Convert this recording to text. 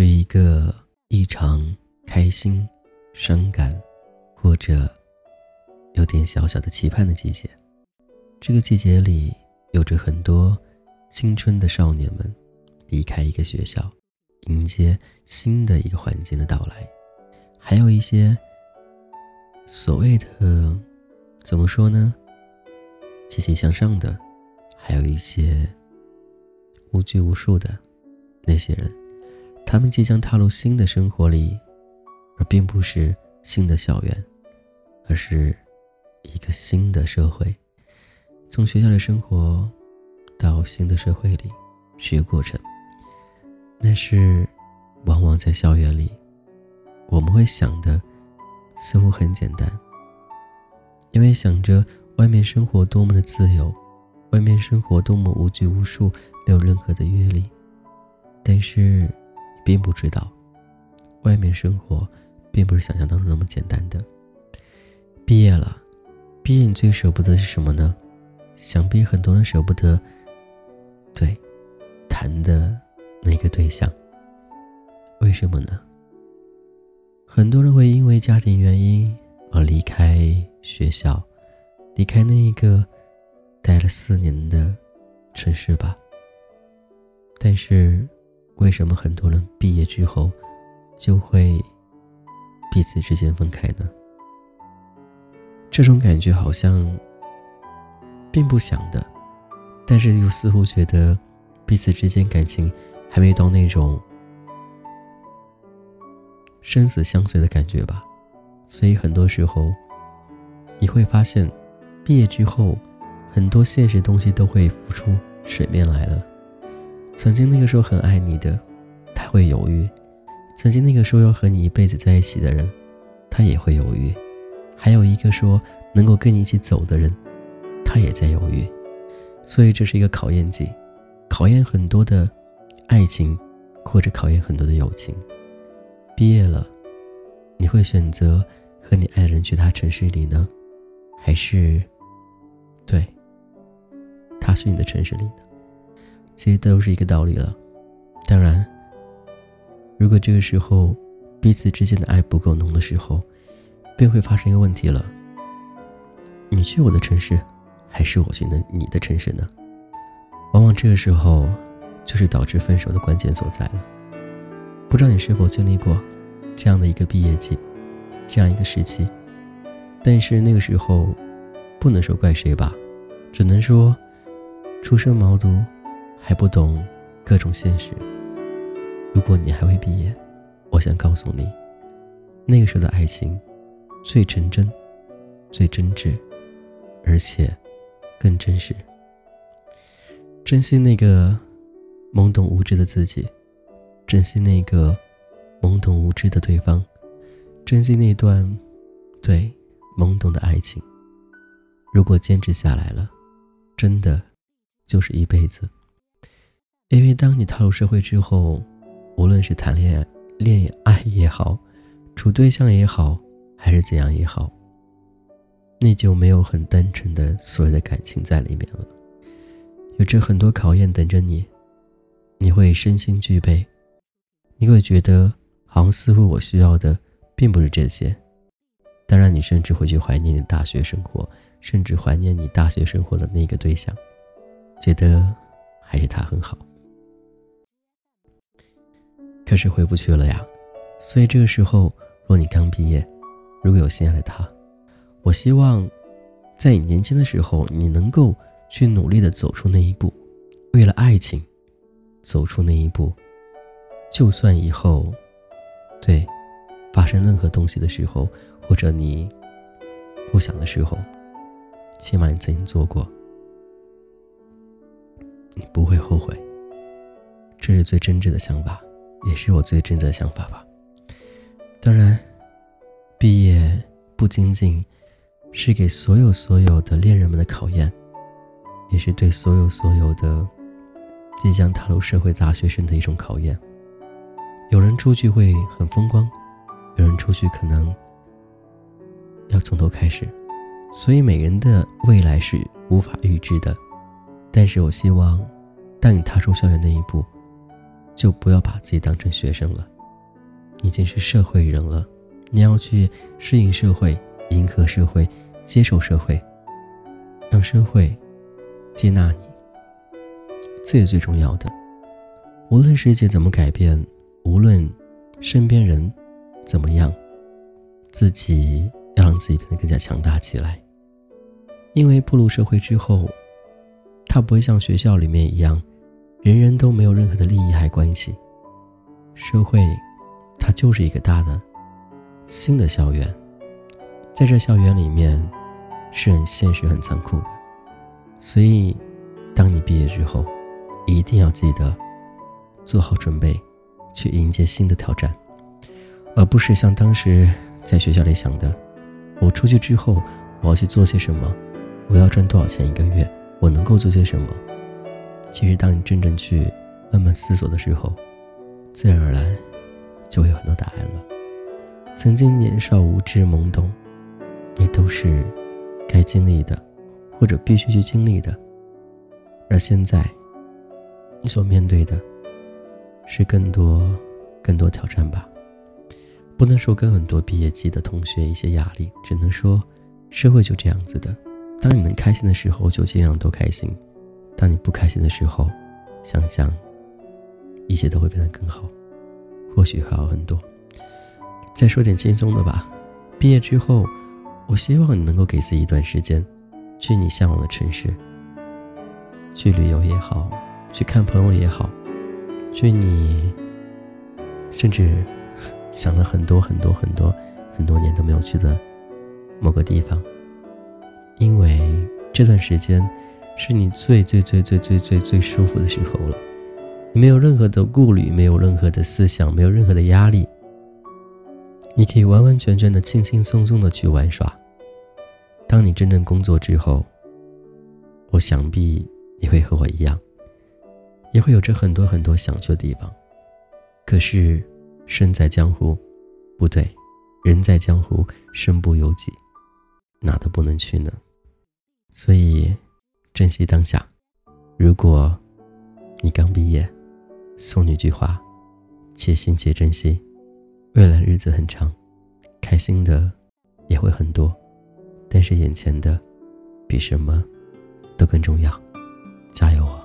是一个异常开心、伤感，或者有点小小的期盼的季节。这个季节里，有着很多青春的少年们离开一个学校，迎接新的一个环境的到来，还有一些所谓的怎么说呢？积极向上的，还有一些无拘无束的那些人，他们即将踏入新的生活里，而并不是新的校园，而是一个新的社会。从学校的生活到新的社会里是一个过程，但是往往在校园里，我们会想的似乎很简单，因为想着。外面生活多么的自由，外面生活多么无拘无束，没有任何的阅历。但是，并不知道，外面生活并不是想象当中那么简单的。毕业了，毕业你最舍不得是什么呢？想必很多人舍不得，对，谈的那个对象。为什么呢？很多人会因为家庭原因而离开学校。离开那一个待了四年的城市吧。但是，为什么很多人毕业之后就会彼此之间分开呢？这种感觉好像并不想的，但是又似乎觉得彼此之间感情还没到那种生死相随的感觉吧。所以很多时候你会发现。毕业之后，很多现实东西都会浮出水面来了。曾经那个时候很爱你的，他会犹豫；曾经那个说要和你一辈子在一起的人，他也会犹豫。还有一个说能够跟你一起走的人，他也在犹豫。所以这是一个考验季，考验很多的爱情，或者考验很多的友情。毕业了，你会选择和你爱人去他城市里呢，还是？对，他是你的城市里呢，其实都是一个道理了。当然，如果这个时候彼此之间的爱不够浓的时候，便会发生一个问题了：你去我的城市，还是我去的你的城市呢？往往这个时候，就是导致分手的关键所在了。不知道你是否经历过这样的一个毕业季，这样一个时期？但是那个时候。不能说怪谁吧，只能说，初生毛犊还不懂各种现实。如果你还未毕业，我想告诉你，那个时候的爱情最纯真、最真挚，而且更真实。珍惜那个懵懂无知的自己，珍惜那个懵懂无知的对方，珍惜那段对懵懂的爱情。如果坚持下来了，真的就是一辈子。因为当你踏入社会之后，无论是谈恋爱、恋爱也好，处对象也好，还是怎样也好，你就没有很单纯的所谓的感情在里面了。有着很多考验等着你，你会身心俱备，你会觉得好像似乎我需要的并不是这些。当然，你甚至会去怀念你大学生活。甚至怀念你大学生活的那个对象，觉得还是他很好。可是回不去了呀，所以这个时候，若你刚毕业，如果有心爱的他，我希望，在你年轻的时候，你能够去努力的走出那一步，为了爱情，走出那一步。就算以后，对，发生任何东西的时候，或者你不想的时候。起码你曾经做过，你不会后悔。这是最真挚的想法，也是我最真的想法吧。当然，毕业不仅仅是给所有所有的恋人们的考验，也是对所有所有的即将踏入社会大学生的一种考验。有人出去会很风光，有人出去可能要从头开始。所以，每个人的未来是无法预知的。但是我希望，当你踏出校园那一步，就不要把自己当成学生了，已经是社会人了，你要去适应社会，迎合社会，接受社会，让社会接纳你。最最重要的。无论世界怎么改变，无论身边人怎么样，自己要让自己变得更加强大起来。因为步入社会之后，他不会像学校里面一样。人人都没有任何的利益还关系，社会，它就是一个大的新的校园，在这校园里面，是很现实、很残酷的，所以，当你毕业之后，一定要记得做好准备，去迎接新的挑战，而不是像当时在学校里想的，我出去之后我要去做些什么，我要赚多少钱一个月，我能够做些什么。其实，当你真正去慢慢思索的时候，自然而然就会有很多答案了。曾经年少无知懵懂，你都是该经历的，或者必须去经历的。而现在，你所面对的是更多、更多挑战吧。不能说跟很多毕业季的同学一些压力，只能说社会就这样子的。当你能开心的时候，就尽量多开心。当你不开心的时候，想想，一切都会变得更好，或许会好很多。再说点轻松的吧。毕业之后，我希望你能够给自己一段时间，去你向往的城市，去旅游也好，去看朋友也好，去你甚至 想了很多很多很多很多年都没有去的某个地方，因为这段时间。是你最最最最最最最舒服的时候了，你没有任何的顾虑，没有任何的思想，没有任何的压力，你可以完完全全的轻轻松松的去玩耍。当你真正工作之后，我想必你会和我一样，也会有着很多很多想去的地方。可是身在江湖，不对，人在江湖身不由己，哪都不能去呢。所以。珍惜当下。如果你刚毕业，送你一句话：且行且珍惜。未来日子很长，开心的也会很多，但是眼前的比什么都更重要。加油啊！